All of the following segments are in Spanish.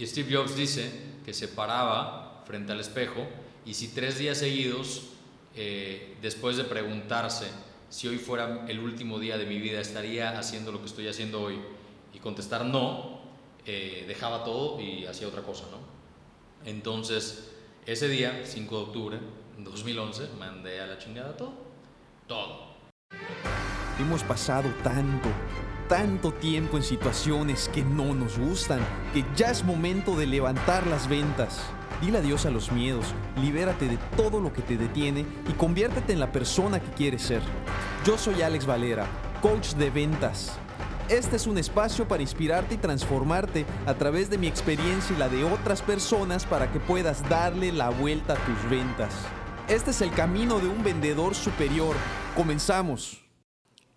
Y Steve Jobs dice que se paraba frente al espejo y si tres días seguidos, eh, después de preguntarse si hoy fuera el último día de mi vida, estaría haciendo lo que estoy haciendo hoy y contestar no, eh, dejaba todo y hacía otra cosa, ¿no? Entonces, ese día, 5 de octubre de 2011, mandé a la chingada todo. Todo. Hemos pasado tanto, tanto tiempo en situaciones que no nos gustan, que ya es momento de levantar las ventas. Dile adiós a los miedos, libérate de todo lo que te detiene y conviértete en la persona que quieres ser. Yo soy Alex Valera, coach de ventas. Este es un espacio para inspirarte y transformarte a través de mi experiencia y la de otras personas para que puedas darle la vuelta a tus ventas. Este es el camino de un vendedor superior. Comenzamos.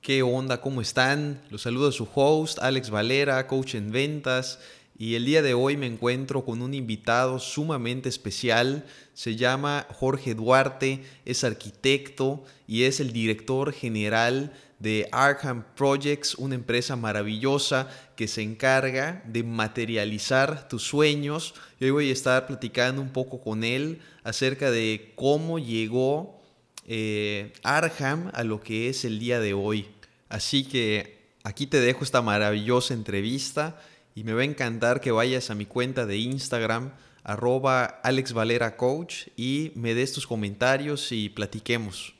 ¿Qué onda? ¿Cómo están? Los saludo a su host, Alex Valera, coach en ventas. Y el día de hoy me encuentro con un invitado sumamente especial. Se llama Jorge Duarte, es arquitecto y es el director general de Arkham Projects, una empresa maravillosa que se encarga de materializar tus sueños. Y hoy voy a estar platicando un poco con él acerca de cómo llegó eh, Arkham a lo que es el día de hoy. Así que aquí te dejo esta maravillosa entrevista y me va a encantar que vayas a mi cuenta de Instagram, arroba Alex Valera Coach, y me des tus comentarios y platiquemos.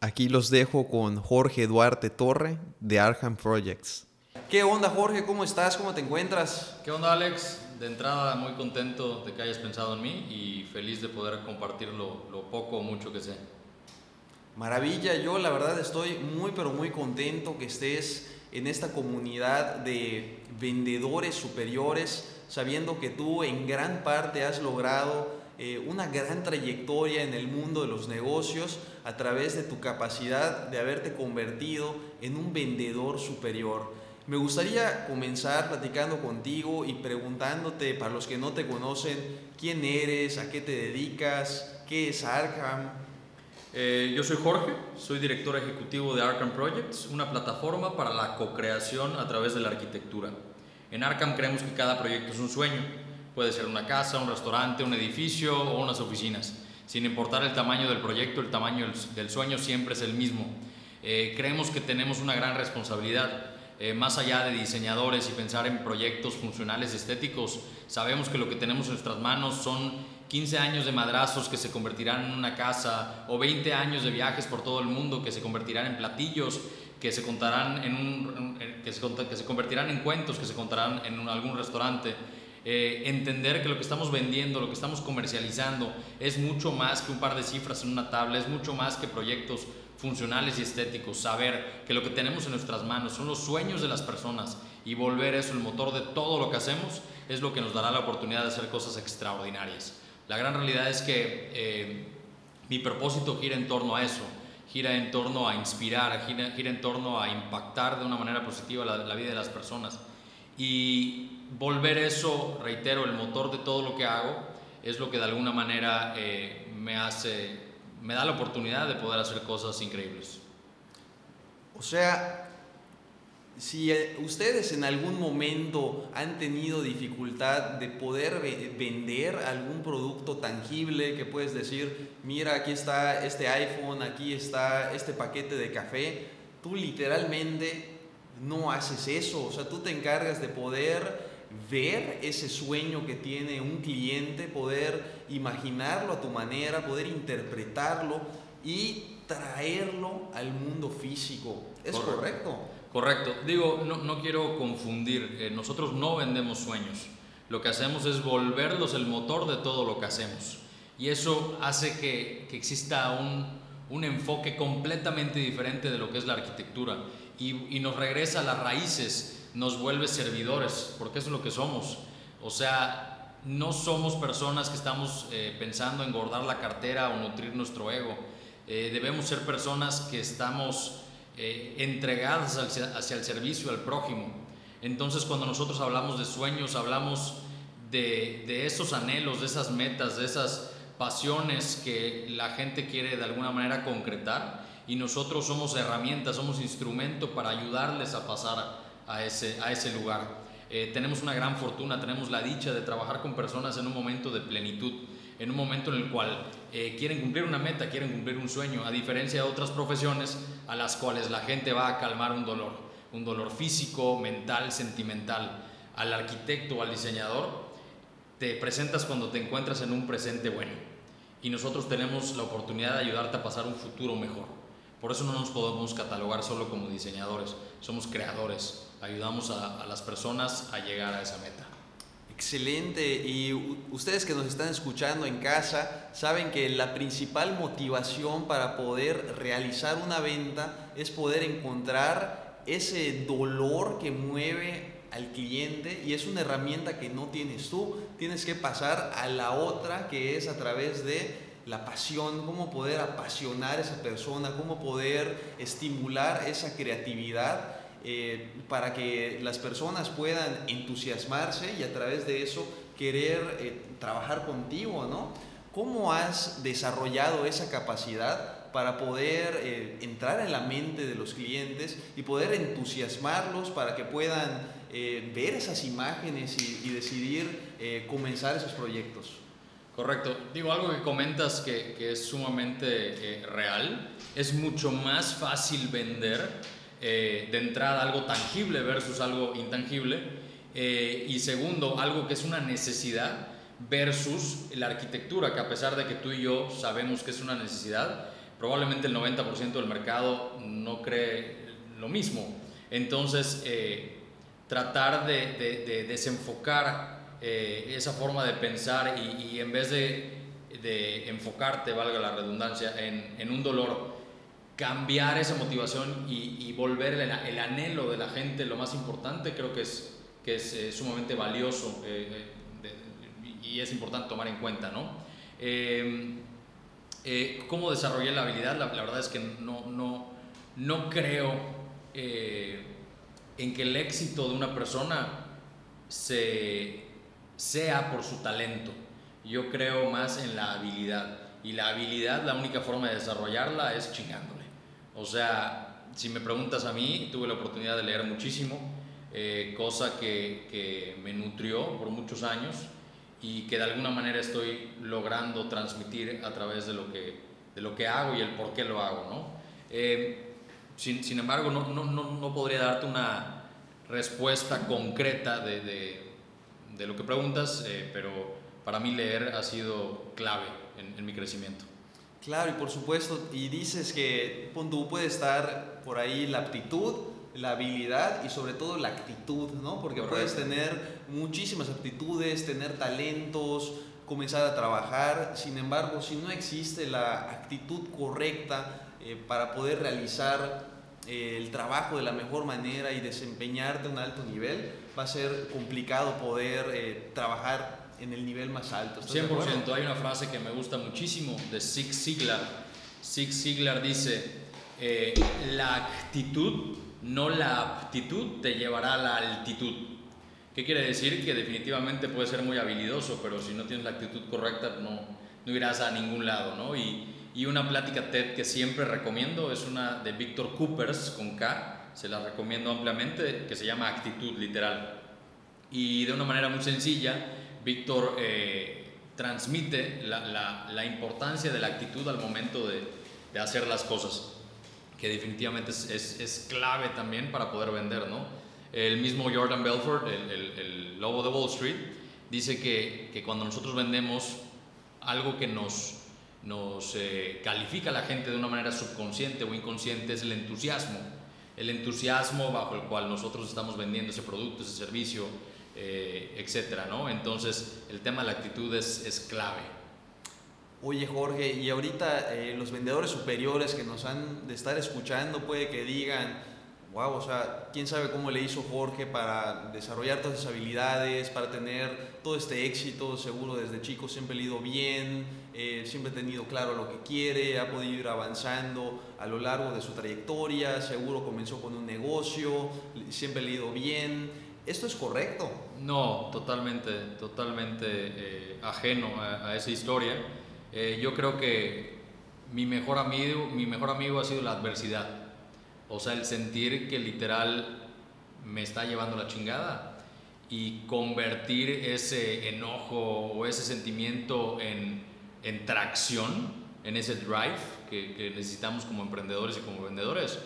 Aquí los dejo con Jorge Duarte Torre de Arkham Projects. ¿Qué onda Jorge? ¿Cómo estás? ¿Cómo te encuentras? ¿Qué onda Alex? De entrada muy contento de que hayas pensado en mí y feliz de poder compartir lo, lo poco o mucho que sé. Maravilla, yo la verdad estoy muy pero muy contento que estés en esta comunidad de vendedores superiores, sabiendo que tú en gran parte has logrado eh, una gran trayectoria en el mundo de los negocios a través de tu capacidad de haberte convertido en un vendedor superior. Me gustaría comenzar platicando contigo y preguntándote, para los que no te conocen, quién eres, a qué te dedicas, qué es Arkham, eh, yo soy Jorge, soy director ejecutivo de Arkham Projects, una plataforma para la co-creación a través de la arquitectura. En Arkham creemos que cada proyecto es un sueño. Puede ser una casa, un restaurante, un edificio o unas oficinas. Sin importar el tamaño del proyecto, el tamaño del sueño siempre es el mismo. Eh, creemos que tenemos una gran responsabilidad. Eh, más allá de diseñadores y pensar en proyectos funcionales estéticos, sabemos que lo que tenemos en nuestras manos son 15 años de madrazos que se convertirán en una casa, o 20 años de viajes por todo el mundo que se convertirán en platillos, que se contarán en un, que se, convertirán en cuentos, que se contarán en algún restaurante. Eh, entender que lo que estamos vendiendo, lo que estamos comercializando, es mucho más que un par de cifras en una tabla, es mucho más que proyectos funcionales y estéticos. Saber que lo que tenemos en nuestras manos son los sueños de las personas y volver eso el motor de todo lo que hacemos es lo que nos dará la oportunidad de hacer cosas extraordinarias. La gran realidad es que eh, mi propósito gira en torno a eso, gira en torno a inspirar, gira, gira en torno a impactar de una manera positiva la, vida de las personas. Y volver eso, reitero, el motor de todo lo que hago, es lo que de alguna manera eh, me hace, me da la oportunidad de poder hacer cosas increíbles. O sea, si eh, ustedes en algún momento han tenido dificultad de poder vender algún producto tangible que puedes decir, mira, aquí está este iPhone, aquí está este paquete de café, tú literalmente no haces eso, o sea, tú te encargas de poder ver ese sueño que tiene un cliente, poder imaginarlo a tu manera, poder interpretarlo y traerlo al mundo físico. ¿Es correcto? Correcto. Digo, no, no quiero confundir. Eh, nosotros no vendemos sueños. Lo que hacemos es volverlos el motor de todo lo que hacemos. Y eso hace que, que exista un, un, enfoque completamente diferente de lo que es la arquitectura. Y, y, nos regresa a las raíces, nos vuelve servidores, porque eso es lo que somos. O sea, no somos personas que estamos eh, pensando en engordar la cartera o nutrir nuestro ego. Eh, debemos ser personas que estamos eh, entregadas hacia, el servicio al prójimo. Entonces cuando nosotros hablamos de sueños, hablamos de, esos anhelos, de esas metas, de esas pasiones que la gente quiere de alguna manera concretar y nosotros somos herramientas, somos instrumento para ayudarles a pasar a ese, a ese lugar. Eh, tenemos una gran fortuna, tenemos la dicha de trabajar con personas en un momento de plenitud, en un momento en el cual eh, quieren cumplir una meta, quieren cumplir un sueño, a diferencia de otras profesiones a las cuales la gente va a calmar un dolor, un dolor físico, mental, sentimental. Al arquitecto o al diseñador te presentas cuando te encuentras en un presente bueno y nosotros tenemos la oportunidad de ayudarte a pasar un futuro mejor. Por eso no nos podemos catalogar solo como diseñadores, somos creadores, ayudamos a, las personas a llegar a esa meta. Excelente. Y ustedes que nos están escuchando en casa saben que la principal motivación para poder realizar una venta es poder encontrar ese dolor que mueve al cliente y es una herramienta que no tienes tú. Tienes que pasar a la otra que es a través de la pasión, cómo poder apasionar a esa persona, cómo poder estimular esa creatividad eh, para que las personas puedan entusiasmarse y a través de eso querer eh, trabajar contigo, ¿no? ¿Cómo has desarrollado esa capacidad para poder eh, entrar en la mente de los clientes y poder entusiasmarlos para que puedan ver esas imágenes y, decidir comenzar esos proyectos? Correcto. Digo algo que comentas que, que es sumamente real. Es mucho más fácil vender eh, de entrada algo tangible versus algo intangible. Eh, y segundo, algo que es una necesidad versus la arquitectura, que a pesar de que tú y yo sabemos que es una necesidad, probablemente el 90% del mercado no cree lo mismo. Entonces, eh, tratar de, desenfocar esa forma de pensar y, en vez de, enfocarte, valga la redundancia, en, en un dolor, cambiar esa motivación y, volver el, anhelo de la gente lo más importante, creo que es, que es eh, sumamente valioso eh, eh, y es importante tomar en cuenta, ¿no? ¿Cómo desarrollé la habilidad? La, verdad es que no, no, no creo en que el éxito de una persona se, sea por su talento. Yo creo más en la habilidad. Y la habilidad, la única forma de desarrollarla es chingándole. O sea, si me preguntas a mí, tuve la oportunidad de leer muchísimo, eh, cosa que, que, me nutrió por muchos años y que de alguna manera estoy logrando transmitir a través de lo que, de lo que hago y el por qué lo hago. ¿no? Eh, sin, sin, embargo, no, no, no, podría darte una respuesta concreta de, de, lo que preguntas, eh, pero para mí leer ha sido clave en mi crecimiento. Claro, y por supuesto, y dices que tú puede estar por ahí la aptitud, la habilidad y sobre todo la actitud, ¿no? Porque puedes tener muchísimas aptitudes, tener talentos, comenzar a trabajar, sin embargo, si no existe la actitud correcta eh, para poder realizar eh, el trabajo de la mejor manera y desempeñarte a un alto nivel, va a ser complicado poder eh, trabajar en el nivel más alto. 100%. Hay una frase que me gusta muchísimo de Zig Ziglar. Zig Ziglar dice, eh, la actitud, no la aptitud, te llevará a la altitud. ¿Qué quiere decir? Que definitivamente puedes ser muy habilidoso, pero si no tienes la actitud correcta, no, no irás a ningún lado, ¿no? Y, y una plática TED que siempre recomiendo es una de Víctor Coopers con K, se la recomiendo ampliamente, que se llama Actitud, literal. Y de una manera muy sencilla, Víctor eh, transmite la, importancia de la actitud al momento de, hacer las cosas, que definitivamente es, clave también para poder vender, ¿no? El mismo Jordan Belfort, el, lobo de Wall Street, dice que, cuando nosotros vendemos algo que nos, nos eh, califica a la gente de una manera subconsciente o inconsciente es el entusiasmo. El entusiasmo bajo el cual nosotros estamos vendiendo ese producto, ese servicio, eh, etcétera, ¿no? Entonces, el tema de la actitud es, es clave. Oye Jorge, y ahorita eh, los vendedores superiores que nos han de estar escuchando puede que digan, wow, o sea, quién sabe cómo le hizo Jorge para desarrollar todas esas habilidades, para tener todo este éxito, seguro desde chico siempre le ido bien, eh, siempre ha tenido claro lo que quiere, ha podido ir avanzando a lo largo de su trayectoria, seguro comenzó con un negocio, siempre le ido bien. ¿Esto es correcto? No, totalmente, totalmente eh, ajeno a, esa historia. Eh, yo creo que mi mejor, amigo, mi mejor amigo ha sido la adversidad. O sea, el sentir que literal me está llevando la chingada y convertir ese enojo o ese sentimiento en, tracción, en ese drive que, que, necesitamos como emprendedores y como vendedores,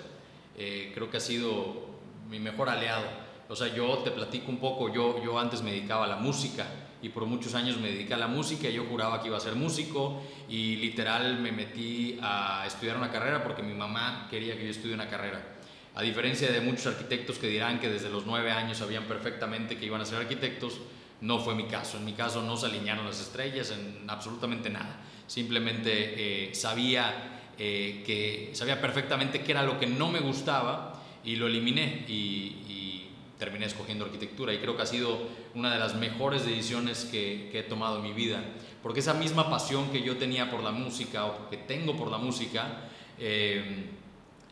eh, creo que ha sido mi mejor aliado. O sea, yo te platico un poco, yo, yo antes me dedicaba a la música y por muchos años me dediqué a la música, yo juraba que iba a ser músico y literal me metí a estudiar una carrera porque mi mamá quería que yo estudie una carrera. A diferencia de muchos arquitectos que dirán que desde los nueve años sabían perfectamente que iban a ser arquitectos, no fue mi caso. En mi caso no se alinearon las estrellas en absolutamente nada. Simplemente eh, sabía, eh, que, sabía perfectamente qué era lo que no me gustaba y lo eliminé y, terminé escogiendo arquitectura. Y creo que ha sido una de las mejores decisiones que, he tomado en mi vida. Porque esa misma pasión que yo tenía por la música o que tengo por la música, eh,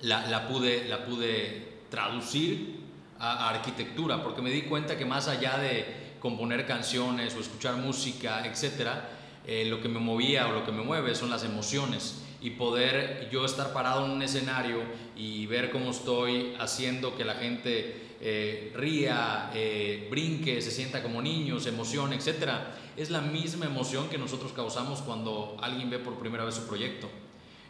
la, pude, la pude traducir a, arquitectura, porque me di cuenta que más allá de componer canciones o escuchar música, etcétera, eh, lo que me movía o lo que me mueve son las emociones y poder yo estar parado en un escenario y ver cómo estoy haciendo que la gente eh, ría, eh, brinque, se sienta como niños, se emocione, etcétera, es la misma emoción que nosotros causamos cuando alguien ve por primera vez su proyecto.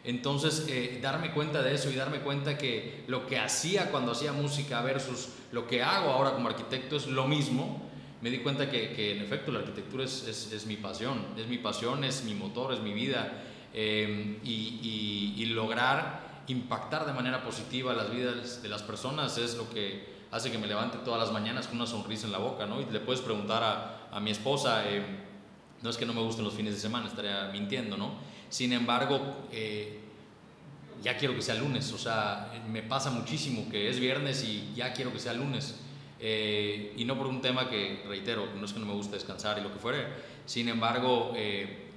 Entonces, eh, darme cuenta de eso y darme cuenta que lo que hacía cuando hacía música versus lo que hago ahora como arquitecto es lo mismo, me di cuenta que, en efecto la arquitectura es, mi pasión, es mi pasión, es mi motor, es mi vida. Y, y, lograr impactar de manera positiva las vidas de las personas es lo que hace que me levante todas las mañanas con una sonrisa en la boca, ¿no? Y le puedes preguntar a, a mi esposa, eh, no es que no me gusten los fines de semana, estaría mintiendo, ¿no? Sin embargo, eh, ya quiero que sea lunes, o sea, me pasa muchísimo que es viernes y ya quiero que sea lunes. Eh, y no por un tema que, reitero, no es que no me guste descansar y lo que fuere, sin embargo,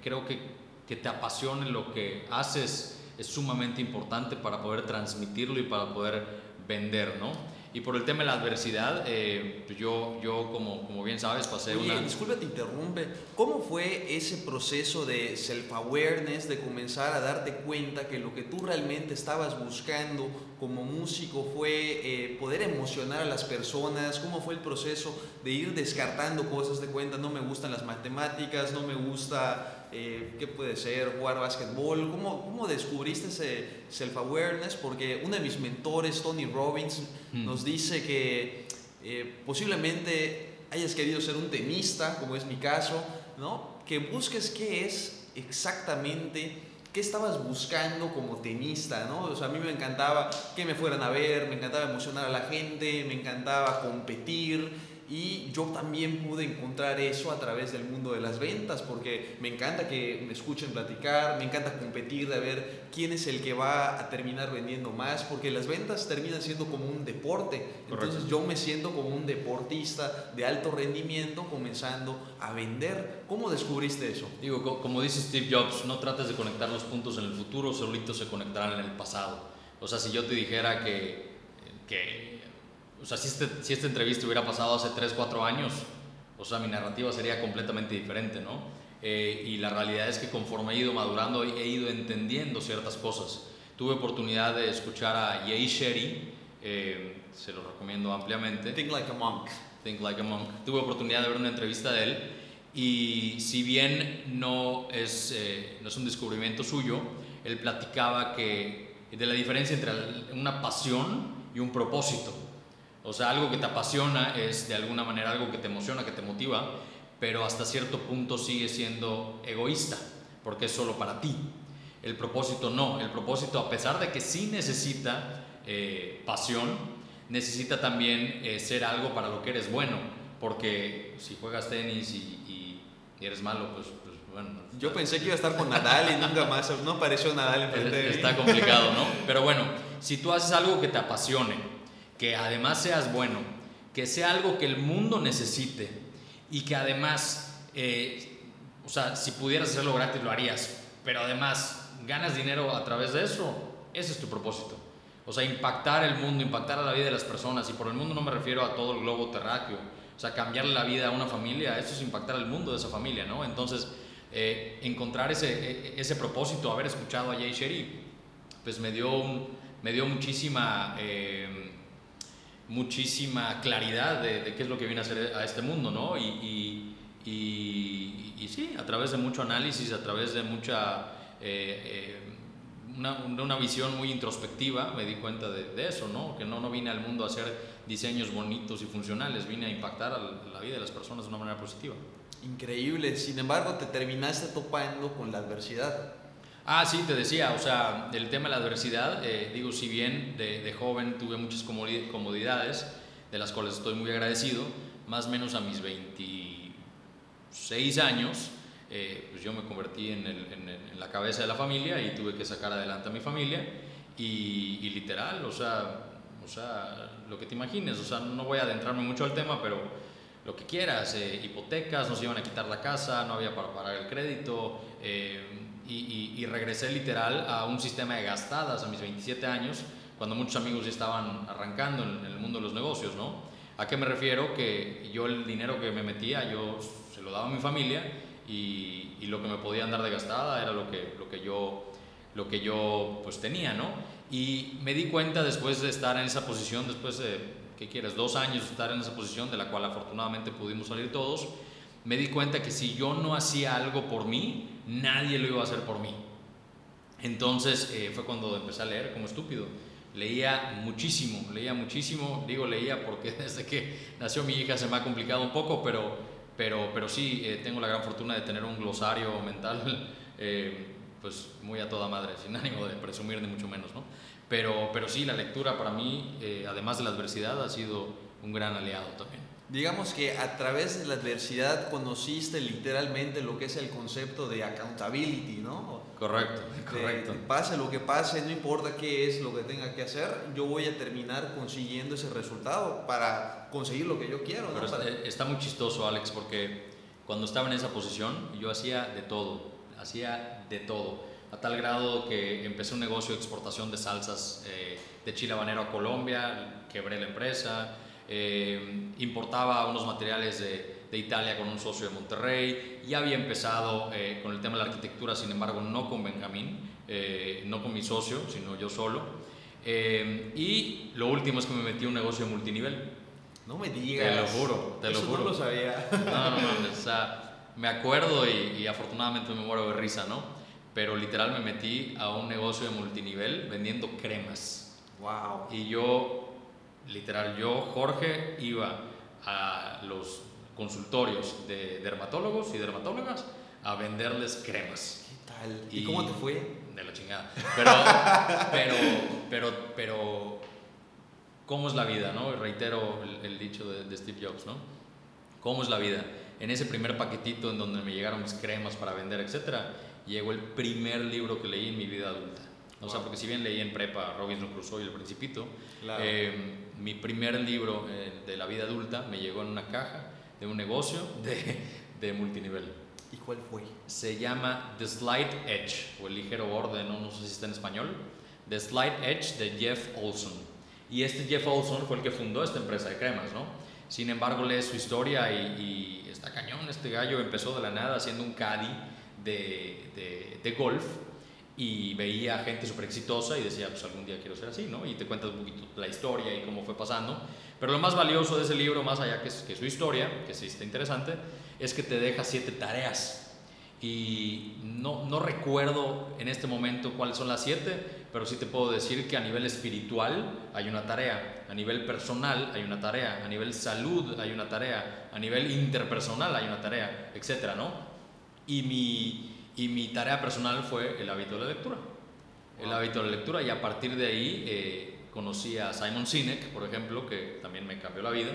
creo que, que te apasione lo que haces es sumamente importante para poder transmitirlo y para poder vender, ¿no? Y por el tema de la adversidad, eh, pues yo, yo como, como bien sabes, pasé Oye, una... Disculpa, te interrumpe. ¿Cómo fue ese proceso de self-awareness, de comenzar a darte cuenta que lo que tú realmente estabas buscando como músico fue eh, poder emocionar a las personas? ¿Cómo fue el proceso de ir descartando cosas de cuenta? No me gustan las matemáticas, no me gusta eh, ¿qué puede ser? Jugar básquetbol. ¿Cómo, cómo descubriste ese self-awareness? Porque uno de mis mentores, Tony Robbins, hmm. nos dice que eh, posiblemente hayas querido ser un tenista, como es mi caso, ¿no? Que busques qué es exactamente qué estabas buscando como tenista, ¿no? O sea, a mí me encantaba que me fueran a ver, me encantaba emocionar a la gente, me encantaba competir, y yo también pude encontrar eso a través del mundo de las ventas, porque me encanta que me escuchen platicar, me encanta competir, de ver quién es el que va a terminar vendiendo más, porque las ventas terminan siendo como un deporte. Entonces yo me siento como un deportista de alto rendimiento comenzando a vender. ¿Cómo descubriste eso? Digo, como dice Steve Jobs, no trates de conectar los puntos en el futuro, solitos se conectarán en el pasado. O sea, si yo te dijera que, que o sea, si, este, si esta entrevista hubiera pasado hace 3, 4 años, o sea, mi narrativa sería completamente diferente, ¿no? Eh, y la realidad es que conforme he ido madurando, he ido entendiendo ciertas cosas. Tuve oportunidad de escuchar a Jay Sherry, eh, se lo recomiendo ampliamente. Think Like a Monk. Think Like a Monk. Tuve oportunidad de ver una entrevista de él y si bien no es, eh, no es un descubrimiento suyo, él platicaba que de la diferencia entre una pasión y un propósito. O sea, algo que te apasiona es de alguna manera algo que te emociona, que te motiva, pero hasta cierto punto sigue siendo egoísta, porque es solo para ti. El propósito no, el propósito a pesar de que sí necesita eh, pasión, necesita también eh, ser algo para lo que eres bueno, porque si juegas tenis y, eres malo, pues, pues, bueno. Yo pensé que iba a estar con Nadal y nunca más, no apareció Nadal en frente de Está complicado, ¿no? Pero bueno, si tú haces algo que te apasione, que además seas bueno, que sea algo que el mundo necesite y que además, eh, o sea, si pudieras hacerlo gratis lo harías, pero además ganas dinero a través de eso, ese es tu propósito. O sea, impactar el mundo, impactar a la vida de las personas, y por el mundo no me refiero a todo el globo terráqueo, o sea, cambiarle la vida a una familia, eso es impactar el mundo de esa familia, ¿no? Entonces, eh, encontrar ese, e, ese propósito, haber escuchado a Jay Sherry, pues me dio, me dio muchísima... Eh, muchísima claridad de, qué es lo que viene a hacer a este mundo, ¿no? Y, sí, a través de mucho análisis, a través de mucha... Eh, eh, una, una, visión muy introspectiva me di cuenta de, de, eso, ¿no? Que no, no vine al mundo a hacer diseños bonitos y funcionales, vine a impactar a la vida de las personas de una manera positiva. Increíble, sin embargo te terminaste topando con la adversidad. Ah, sí, te decía, o sea, el tema de la adversidad, eh, digo, si bien de, joven tuve muchas comodidades, de las cuales estoy muy agradecido, más o menos a mis 26 años, eh, pues yo me convertí en, la cabeza de la familia y tuve que sacar adelante a mi familia y, literal, o sea, o sea, lo que te imagines, o sea, no voy a adentrarme mucho al tema, pero lo que quieras, eh, hipotecas, nos iban a quitar la casa, no había para pagar el crédito, y, regresé literal a un sistema de gastadas a mis 27 años, cuando muchos amigos ya estaban arrancando en, el mundo de los negocios, ¿no? ¿A qué me refiero? Que yo el dinero que me metía, yo se lo daba a mi familia y, y, lo que me podían dar de gastada era lo que, lo que yo, lo que yo pues tenía, ¿no? Y me di cuenta después de estar en esa posición, después de, ¿qué quieres? Dos años de estar en esa posición, de la cual afortunadamente pudimos salir todos, me di cuenta que si yo no hacía algo por mí, nadie lo iba a hacer por mí. Entonces eh, fue cuando empecé a leer como estúpido. Leía muchísimo, leía muchísimo, digo leía porque desde que nació mi hija se me ha complicado un poco, pero, pero, pero sí, eh, tengo la gran fortuna de tener un glosario mental eh, pues muy a toda madre, sin ánimo de presumir ni mucho menos, ¿no? Pero, pero sí, la lectura para mí, además de la adversidad, ha sido un gran aliado también digamos que a través de la adversidad conociste literalmente lo que es el concepto de accountability, ¿no? Correcto, correcto. pase lo que pase, no importa qué es lo que tenga que hacer, yo voy a terminar consiguiendo ese resultado para conseguir lo que yo quiero. ¿no? está, muy chistoso, Alex, porque cuando estaba en esa posición yo hacía de todo, hacía de todo, a tal grado que empecé un negocio de exportación de salsas eh, de chile habanero a Colombia, quebré la empresa, eh, importaba unos materiales de, de, Italia con un socio de Monterrey, ya había empezado eh, con el tema de la arquitectura, sin embargo no con Benjamín, eh, no con mi socio, sino yo solo. y lo último es que me metí a un negocio de multinivel. No me digas. Te lo juro, te lo juro. No lo sabía. No, no, no, o sea, me acuerdo y, y afortunadamente me muero de risa, ¿no? Pero literal me metí a un negocio de multinivel vendiendo cremas. Wow. Y yo literal, yo, Jorge, iba a los consultorios de dermatólogos y dermatólogas a venderles cremas. ¿Qué tal? ¿Y, cómo te fue? De la chingada. Pero, pero, pero, pero, ¿cómo es la vida, no? Reitero el, dicho de, de, Steve Jobs, ¿no? ¿Cómo es la vida? En ese primer paquetito en donde me llegaron mis cremas para vender, etcétera, llegó el primer libro que leí en mi vida adulta. O sea, porque si bien leí en prepa Robinson Crusoe y El Principito, eh, mi primer libro eh, de la vida adulta me llegó en una caja de un negocio de, de multinivel. ¿Y cuál fue? Se llama The Slight Edge, o el ligero borde, no, no sé si está en español. The Slight Edge de Jeff Olson. Y este Jeff Olson fue el que fundó esta empresa de cremas, ¿no? Sin embargo, lees su historia y, y está cañón. Este gallo empezó de la nada haciendo un caddy de, de, de golf y veía gente súper exitosa y decía, pues algún día quiero ser así, ¿no? Y te cuentas un poquito la historia y cómo fue pasando. Pero lo más valioso de ese libro, más allá que, que su historia, que sí está interesante, es que te deja siete tareas. Y no, no recuerdo en este momento cuáles son las siete, pero sí te puedo decir que a nivel espiritual hay una tarea, a nivel personal hay una tarea, a nivel salud hay una tarea, a nivel interpersonal hay una tarea, etcétera, ¿no? Y mi, y mi tarea personal fue el hábito de la lectura. El hábito de la lectura y a partir de ahí eh, conocí a Simon Sinek, por ejemplo, que también me cambió la vida.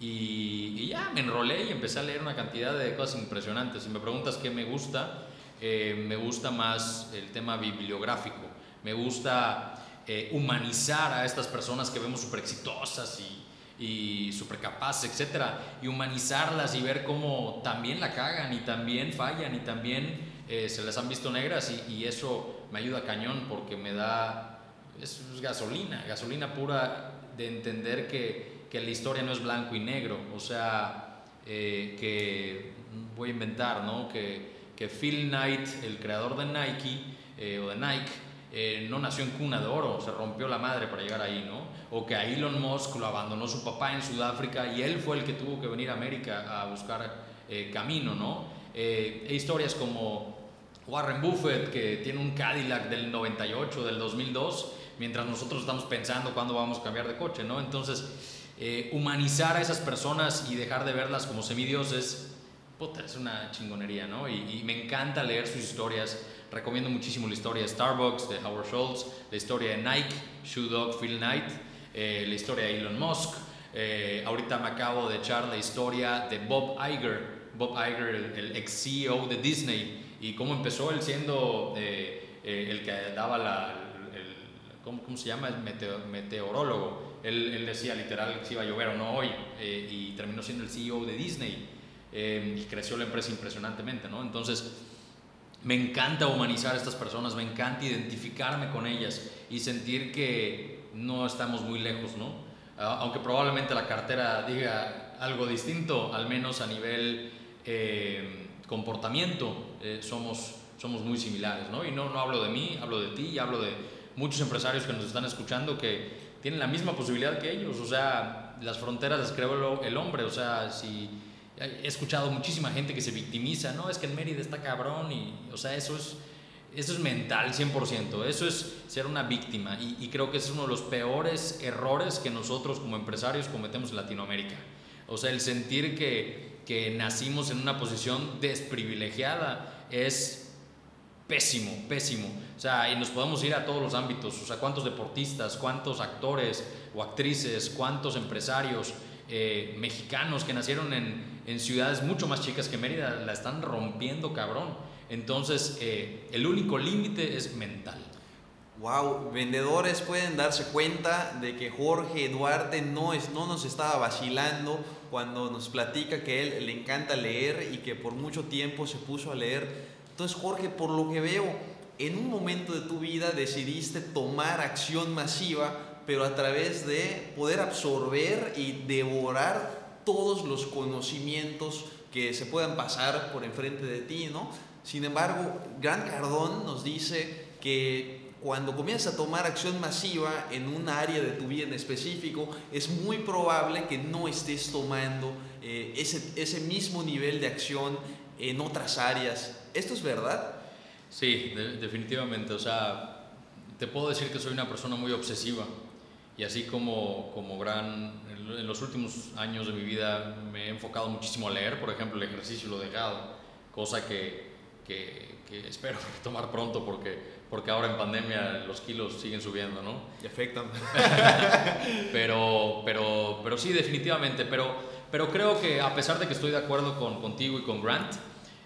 Y, ya me enrolé y empecé a leer una cantidad de cosas impresionantes. Si me preguntas qué me gusta, eh, me gusta más el tema bibliográfico. Me gusta eh, humanizar a estas personas que vemos súper exitosas y, y súper capaces, etcétera, y humanizarlas y ver cómo también la cagan y también fallan y también eh, se les han visto negras y, eso me ayuda cañón porque me da, es, gasolina, gasolina pura de entender que, que, la historia no es blanco y negro, o sea, eh, que voy a inventar, ¿no? Que, que Phil Knight, el creador de Nike eh, o de Nike, no nació en cuna de oro, se rompió la madre para llegar ahí, ¿no? O que a Elon Musk lo abandonó su papá en Sudáfrica y él fue el que tuvo que venir a América a buscar camino, ¿no? Eh, historias como Warren Buffett, que tiene un Cadillac del 98, del 2002, mientras nosotros estamos pensando cuándo vamos a cambiar de coche, ¿no? Entonces, humanizar a esas personas y dejar de verlas como semidioses, puta, es una chingonería, ¿no? Y, y me encanta leer sus historias Recomiendo muchísimo la historia de Starbucks, de Howard Schultz, la historia de Nike, Shoe Dog, Phil Knight, eh, la historia de Elon Musk. Eh, ahorita me acabo de echar la historia de Bob Iger, Bob Iger, el, ex CEO de Disney, y cómo empezó él siendo eh, el que daba la, ¿cómo, ¿cómo, se llama? El meteorólogo. Él, decía literal si iba a llover o no hoy, y terminó siendo el CEO de Disney. y creció la empresa impresionantemente, ¿no? Entonces, me encanta humanizar a estas personas, me encanta identificarme con ellas y sentir que no estamos muy lejos, ¿no? Aunque probablemente la cartera diga algo distinto, al menos a nivel eh, comportamiento eh, somos, somos muy similares, ¿no? Y no, no hablo de mí, hablo de ti y hablo de muchos empresarios que nos están escuchando que tienen la misma posibilidad que ellos, o sea, las fronteras las creó el hombre, o sea, si He escuchado muchísima gente que se victimiza, no, es que en Mérida está cabrón y, o sea, eso es, eso es mental 100%, eso es ser una víctima y, y creo que es uno de los peores errores que nosotros como empresarios cometemos en Latinoamérica. O sea, el sentir que, que nacimos en una posición desprivilegiada es pésimo, pésimo. O sea, y nos podemos ir a todos los ámbitos. O sea, cuántos deportistas, cuántos actores o actrices, cuántos empresarios eh, mexicanos que nacieron en, en ciudades mucho más chicas que Mérida la están rompiendo cabrón. Entonces, eh, el único límite es mental. Wow, vendedores pueden darse cuenta de que Jorge Duarte no, es, no nos estaba vacilando cuando nos platica que él le encanta leer y que por mucho tiempo se puso a leer. Entonces, Jorge, por lo que veo, en un momento de tu vida decidiste tomar acción masiva, pero a través de poder absorber y devorar todos los conocimientos que se puedan pasar por enfrente de ti, ¿no? Sin embargo, Gran Cardón nos dice que cuando comienzas a tomar acción masiva en un área de tu vida en específico, es muy probable que no estés tomando eh, ese, ese mismo nivel de acción en otras áreas. ¿Esto es verdad? Sí, definitivamente. O sea, te puedo decir que soy una persona muy obsesiva y así como, como gran en los últimos años de mi vida me he enfocado muchísimo a leer, por ejemplo, el ejercicio lo he dejado, cosa que, que, que espero tomar pronto porque, porque ahora en pandemia los kilos siguen subiendo, ¿no? Y afectan. pero, pero, pero sí, definitivamente, pero, pero creo que a pesar de que estoy de acuerdo con, contigo y con Grant,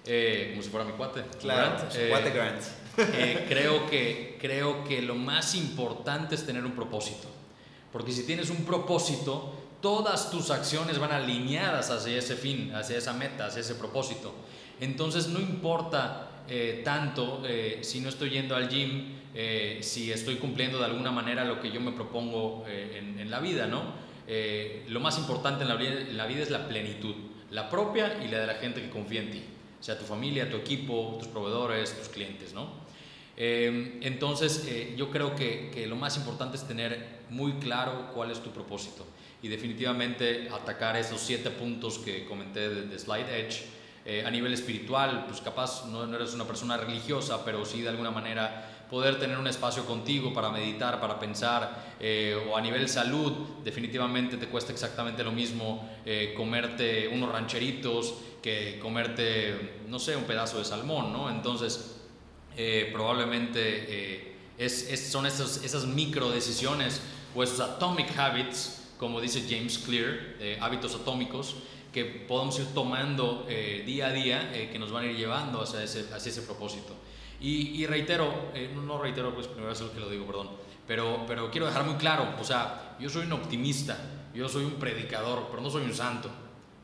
eh, como si fuera mi cuate. Claro, Grant, eh, cuate Grant. Eh, creo, que, creo que lo más importante es tener un propósito. Porque si tienes un propósito, todas tus acciones van alineadas hacia ese fin, hacia esa meta, hacia ese propósito. Entonces no importa eh, tanto eh, si no estoy yendo al gym, eh, si estoy cumpliendo de alguna manera lo que yo me propongo en, la vida, ¿no? lo más importante en la, en la, vida es la plenitud, la propia y la de la gente que confía en ti, sea tu familia, tu equipo, tus proveedores, tus clientes, ¿no? entonces yo creo que, que lo más importante es tener muy claro cuál es tu propósito y definitivamente atacar esos siete puntos que comenté de, Slide Edge. Eh, a nivel espiritual, pues capaz no, eres una persona religiosa, pero sí de alguna manera poder tener un espacio contigo para meditar, para pensar, eh, o a nivel salud, definitivamente te cuesta exactamente lo mismo eh, comerte unos rancheritos que comerte, no sé, un pedazo de salmón, ¿no? Entonces, probablemente son esas, esas micro decisiones o esos atomic habits como dice James Clear, hábitos atómicos, que podemos ir tomando eh, día a día, eh, que nos van a ir llevando hacia ese, hacia ese propósito. Y, reitero, eh, no, reitero, pues primero es lo que lo digo, perdón, pero, pero quiero dejar muy claro, o sea, yo soy un optimista, yo soy un predicador, pero no soy un santo.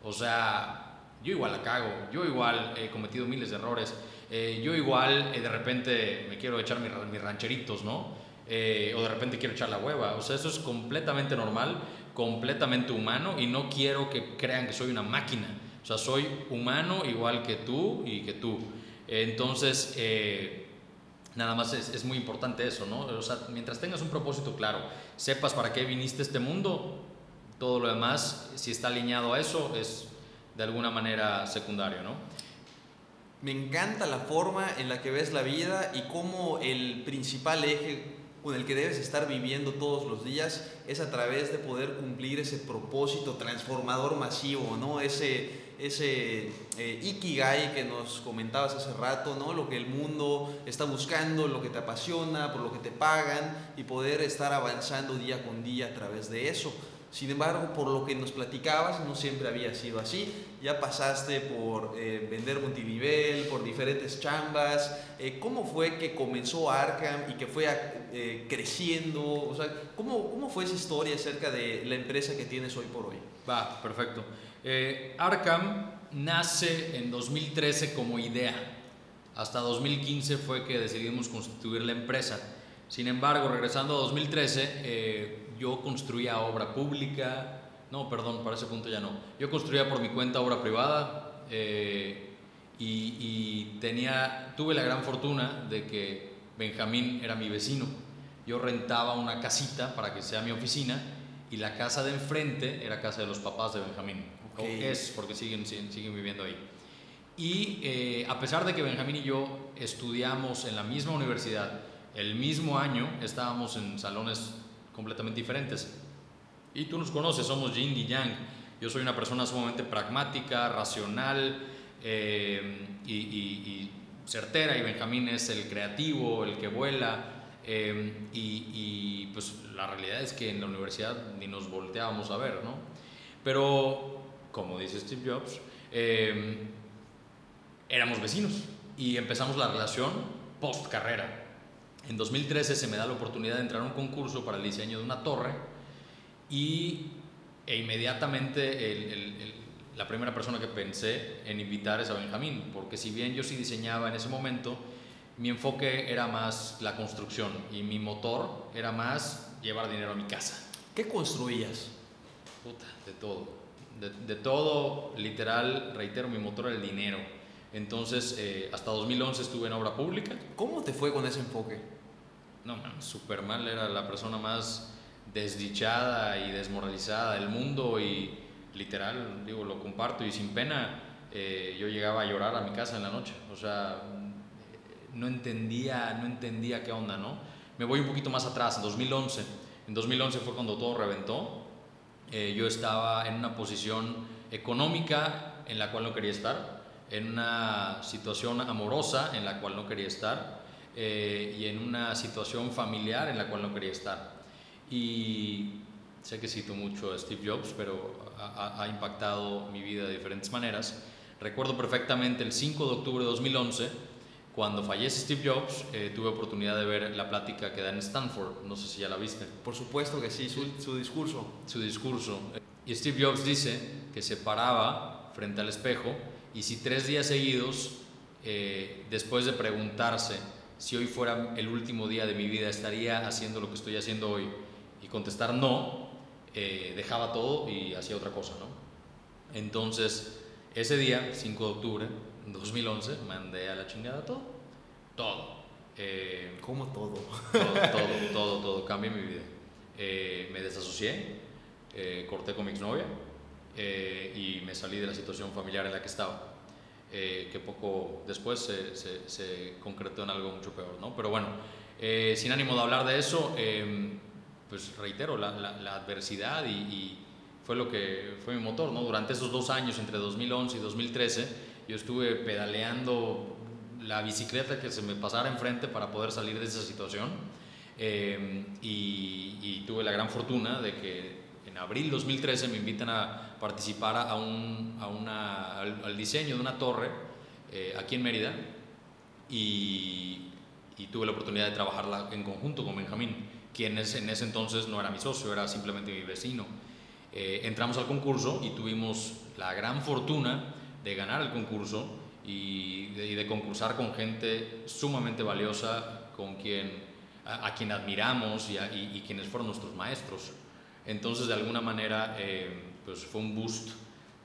O sea, yo igual la cago, yo igual he cometido miles de errores, yo igual de repente me quiero echar mis, mis rancheritos, ¿no? o de repente quiero echar la hueva. O sea, eso es completamente normal completamente humano y no quiero que crean que soy una máquina. O sea, soy humano igual que tú y que tú. Entonces, eh, Nada más es, es, muy importante eso, ¿no? O sea, mientras tengas un propósito claro, sepas para qué viniste a este mundo, todo lo demás, si está alineado a eso, es de alguna manera secundario, ¿no? Me encanta la forma en la que ves la vida y cómo el principal eje con el que debes estar viviendo todos los días es a través de poder cumplir ese propósito transformador masivo, ¿no? Ese, ese eh, ikigai que nos comentabas hace rato, ¿no? Lo que el mundo está buscando, lo que te apasiona, por lo que te pagan y poder estar avanzando día con día a través de eso. Sin embargo, por lo que nos platicabas, no siempre había sido así. Ya pasaste por eh, vender multinivel, por diferentes chambas. Eh, ¿Cómo fue que comenzó Arkham y que fue eh, creciendo? O sea, ¿cómo, ¿cómo fue esa historia acerca de la empresa que tienes hoy por hoy? Va, perfecto. Arkham nace en 2013 como idea. Hasta 2015 fue que decidimos constituir la empresa. Sin embargo, regresando a 2013, yo construía obra pública, no, perdón, para ese punto ya no. Yo construía por mi cuenta obra privada eh, y, tenía, tuve la gran fortuna de que Benjamín era mi vecino. Yo rentaba una casita para que sea mi oficina y la casa de enfrente era casa de los papás de Benjamín. es porque siguen, siguen viviendo ahí. Y eh, a pesar de que Benjamín y yo estudiamos en la misma universidad, el mismo año estábamos en salones completamente diferentes. Y tú nos conoces, somos yin y yang. Yo soy una persona sumamente pragmática, racional eh, y, certera, y Benjamín es el creativo, el que vuela. Eh, y, pues la realidad es que en la universidad ni nos volteábamos a ver, ¿no? Pero, como dice Steve Jobs, eh, éramos vecinos y empezamos la relación post carrera. En 2013 se me da la oportunidad de entrar a un concurso para el diseño de una torre y e inmediatamente la primera persona que pensé en invitar es a Benjamín, porque si bien yo sí diseñaba en ese momento, mi enfoque era más la construcción y mi motor era más llevar dinero a mi casa. ¿Qué construías? Puta, de todo. De, de todo, literal, reitero, mi motor era el dinero. Entonces, eh, hasta 2011 estuve en obra pública. ¿Cómo te fue con ese enfoque? No, súper mal, era la persona más desdichada y desmoralizada del mundo y literal, digo, lo comparto y sin pena, eh, yo llegaba a llorar a mi casa en la noche, o sea, no entendía, no entendía qué onda, ¿no? Me voy un poquito más atrás, en 2011, en 2011 fue cuando todo reventó, eh, yo estaba en una posición económica en la cual no quería estar, en una situación amorosa en la cual no quería estar, eh, y en una situación familiar en la cual no quería estar. Y sé que cito mucho a Steve Jobs, pero ha, impactado mi vida de diferentes maneras. Recuerdo perfectamente el 5 de octubre de 2011, cuando fallece Steve Jobs, eh, tuve oportunidad de ver la plática que da en Stanford, no sé si ya la viste. Por supuesto que sí, su, su discurso. Su discurso. Y Steve Jobs dice que se paraba frente al espejo y si tres días seguidos, eh, después de preguntarse si hoy fuera el último día de mi vida, estaría haciendo lo que estoy haciendo hoy. Y contestar no, eh, dejaba todo y hacía otra cosa, ¿no? Entonces, ese día, 5 de octubre de 2011, mandé a la chingada todo. Todo. Eh, ¿Cómo todo? Todo, todo, todo, todo. Cambié mi vida. Eh, me desasocié, corté con mi exnovia y me salí de la situación familiar en la que estaba. Eh, que poco después se, se, concretó en algo mucho peor, ¿no? Pero bueno, eh, sin ánimo de hablar de eso, em, pues reitero, la, la, adversidad y, fue lo que fue mi motor, ¿no? Durante esos dos años, entre 2011 y 2013, yo estuve pedaleando la bicicleta que se me pasara enfrente para poder salir de esa situación em, y, y tuve la gran fortuna de que en abril 2013 me invitan a participar a un, a una, al, diseño de una torre eh, aquí en Mérida y, tuve la oportunidad de trabajarla en conjunto con Benjamín, quien en ese entonces no era mi socio, era simplemente mi vecino. Eh, entramos al concurso y tuvimos la gran fortuna de ganar el concurso y de, concursar con gente sumamente valiosa, con quien, a, quien admiramos y quienes fueron nuestros maestros. Entonces, de alguna manera, eh, pues fue un boost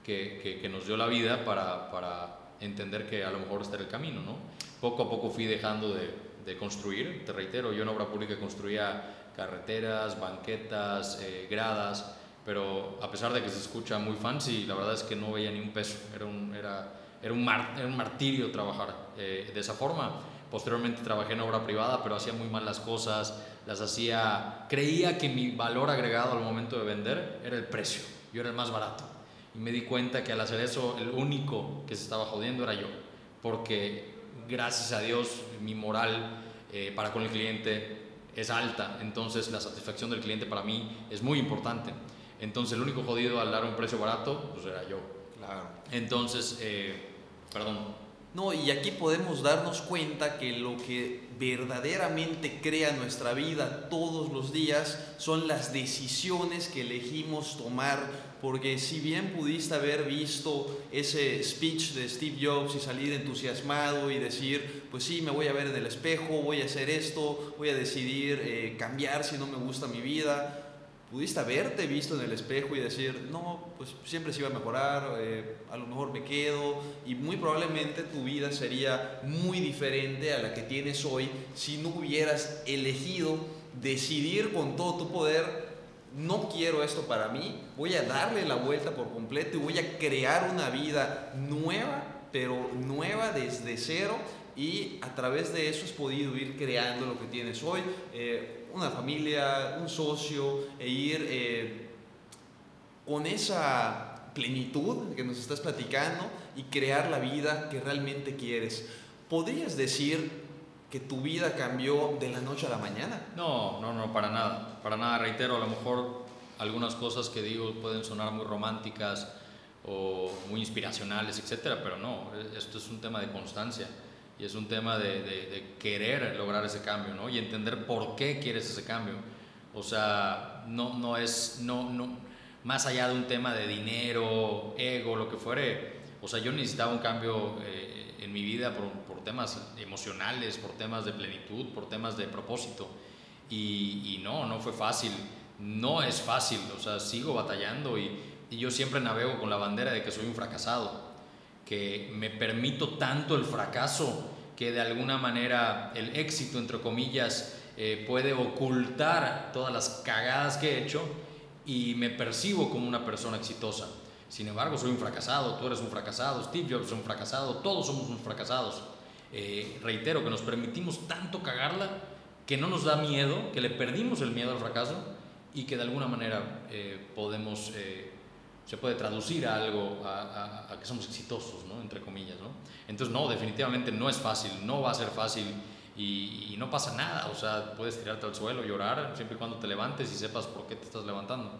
que, que, nos dio la vida para, para, entender que a lo mejor este era el camino, ¿no? Poco a poco fui dejando de, de, construir. Te reitero, yo en obra pública construía carreteras, banquetas, eh, gradas, pero a pesar de que se escucha muy fancy, la verdad es que no veía ni un peso. Era un, era, era un, era un martirio trabajar eh, de esa forma. Posteriormente trabajé en obra privada, pero hacía muy mal las cosas, las hacía... Creía que mi valor agregado al momento de vender era el precio, yo era el más barato. Y me di cuenta que al hacer eso, el único que se estaba jodiendo era yo, porque gracias a Dios mi moral eh, para con el cliente es alta, entonces la satisfacción del cliente para mí es muy importante. Entonces el único jodido al dar un precio barato, pues era yo. Claro. Entonces, eh, perdón. No, y aquí podemos darnos cuenta que lo que verdaderamente crea nuestra vida todos los días son las decisiones que elegimos tomar, porque si bien pudiste haber visto ese speech de Steve Jobs y salir entusiasmado y decir, pues sí, me voy a ver en el espejo, voy a hacer esto, voy a decidir eh, cambiar si no me gusta mi vida, pudiste haberte visto en el espejo y decir, no, pues siempre se iba a mejorar, eh, a lo mejor me quedo, y muy probablemente tu vida sería muy diferente a la que tienes hoy si no hubieras elegido decidir con todo tu poder, no quiero esto para mí, voy a darle la vuelta por completo y voy a crear una vida nueva, pero nueva desde cero, y a través de eso has podido ir creando lo que tienes hoy. Eh, una familia, un socio, e ir eh, con esa plenitud que nos estás platicando y crear la vida que realmente quieres. ¿Podrías decir que tu vida cambió de la noche a la mañana? No, no, no, para nada. Para nada, reitero, a lo mejor algunas cosas que digo pueden sonar muy románticas o muy inspiracionales, etcétera, pero no, esto es un tema de constancia y es un tema de, querer lograr ese cambio, ¿no? Y entender por qué quieres ese cambio. O sea, no, no es, no, no, más allá de un tema de dinero, ego, lo que fuere. O sea, yo necesitaba un cambio eh, en mi vida por, por, temas emocionales, por temas de plenitud, por temas de propósito. Y, y, no, no fue fácil. No es fácil. O sea, sigo batallando y, y yo siempre navego con la bandera de que soy un fracasado que me permito tanto el fracaso que de alguna manera el éxito, entre comillas, eh, puede ocultar todas las cagadas que he hecho y me percibo como una persona exitosa. Sin embargo, soy un fracasado, tú eres un fracasado, Steve Jobs es un fracasado, todos somos unos fracasados. Eh, reitero que nos permitimos tanto cagarla que no nos da miedo, que le perdimos el miedo al fracaso y que de alguna manera eh, podemos se puede traducir a algo, a, que somos exitosos, ¿no? entre comillas. ¿no? Entonces, no, definitivamente no es fácil, no va a ser fácil y, no pasa nada. O sea, puedes tirarte al suelo, llorar, siempre y cuando te levantes y sepas por qué te estás levantando.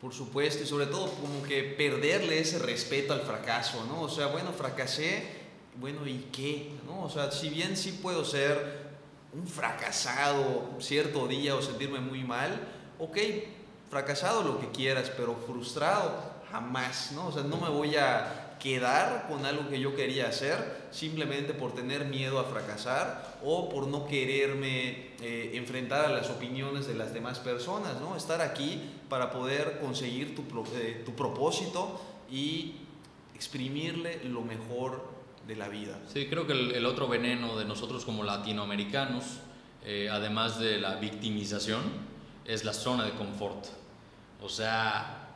Por supuesto, y sobre todo como que perderle ese respeto al fracaso, ¿no? O sea, bueno, fracasé, bueno, ¿y qué? ¿No? O sea, si bien sí puedo ser un fracasado cierto día o sentirme muy mal, ok, fracasado lo que quieras, pero frustrado jamás, ¿no? O sea, no me voy a quedar con algo que yo quería hacer simplemente por tener miedo a fracasar o por no quererme eh, enfrentar a las opiniones de las demás personas, ¿no? Estar aquí para poder conseguir tu, eh, tu propósito y exprimirle lo mejor de la vida. Sí, creo que el, otro veneno de nosotros como latinoamericanos, eh, además de la victimización, es la zona de confort. O sea,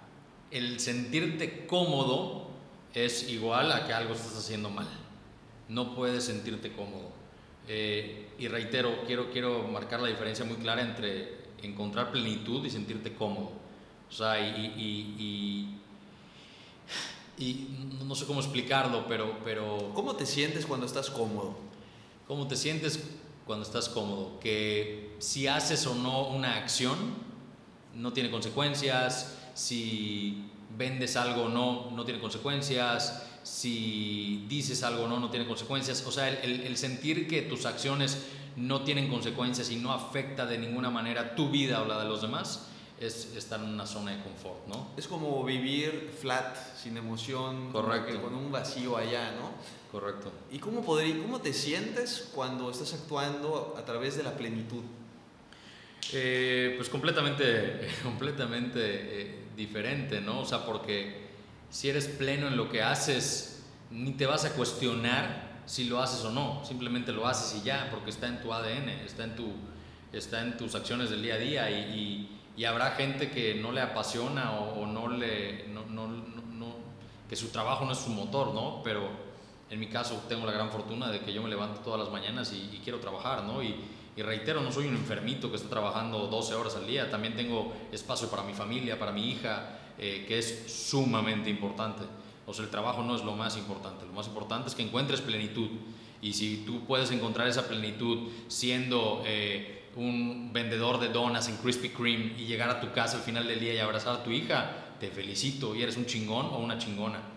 el sentirte cómodo es igual a que algo estás haciendo mal. No puedes sentirte cómodo. Eh, y reitero, quiero, quiero marcar la diferencia muy clara entre encontrar plenitud y sentirte cómodo. O sea, y, y, y, no sé cómo explicarlo, pero, pero... ¿Cómo te sientes cuando estás cómodo? ¿Cómo te sientes cuando estás cómodo? Que si haces o no una acción, no tiene consecuencias, si vendes algo o no, no tiene consecuencias, si dices algo o no, no tiene consecuencias. O sea, el, sentir que tus acciones no tienen consecuencias y no afecta de ninguna manera tu vida o la de los demás, es estar en una zona de confort, ¿no? Es como vivir flat, sin emoción, Correcto. con un vacío allá, ¿no? Correcto. ¿Y cómo, podría, cómo te sientes cuando estás actuando a través de la plenitud? Eh, pues completamente, completamente eh, diferente, ¿no? O sea, porque si eres pleno en lo que haces, ni te vas a cuestionar si lo haces o no, simplemente lo haces y ya, porque está en tu ADN, está en, tu, está en tus acciones del día a día y, y, habrá gente que no le apasiona o, no le, no, no, no, que su trabajo no es su motor, ¿no? Pero en mi caso tengo la gran fortuna de que yo me levanto todas las mañanas y, quiero trabajar, ¿no? Y, y reitero, no soy un enfermito que está trabajando 12 horas al día, también tengo espacio para mi familia, para mi hija, eh, que es sumamente importante. O sea, el trabajo no es lo más importante, lo más importante es que encuentres plenitud. Y si tú puedes encontrar esa plenitud siendo eh, un vendedor de donas en Krispy Kreme y llegar a tu casa al final del día y abrazar a tu hija, te felicito y eres un chingón o una chingona.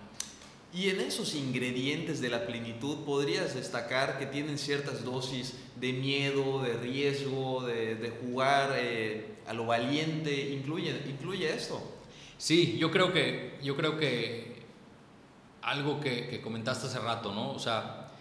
Y en esos ingredientes de la plenitud podrías destacar que tienen ciertas dosis de miedo, de riesgo, de, jugar eh, a lo valiente. ¿Incluye, ¿Incluye esto? Sí, yo creo que, yo creo que algo que, que comentaste hace rato, ¿no? O sea,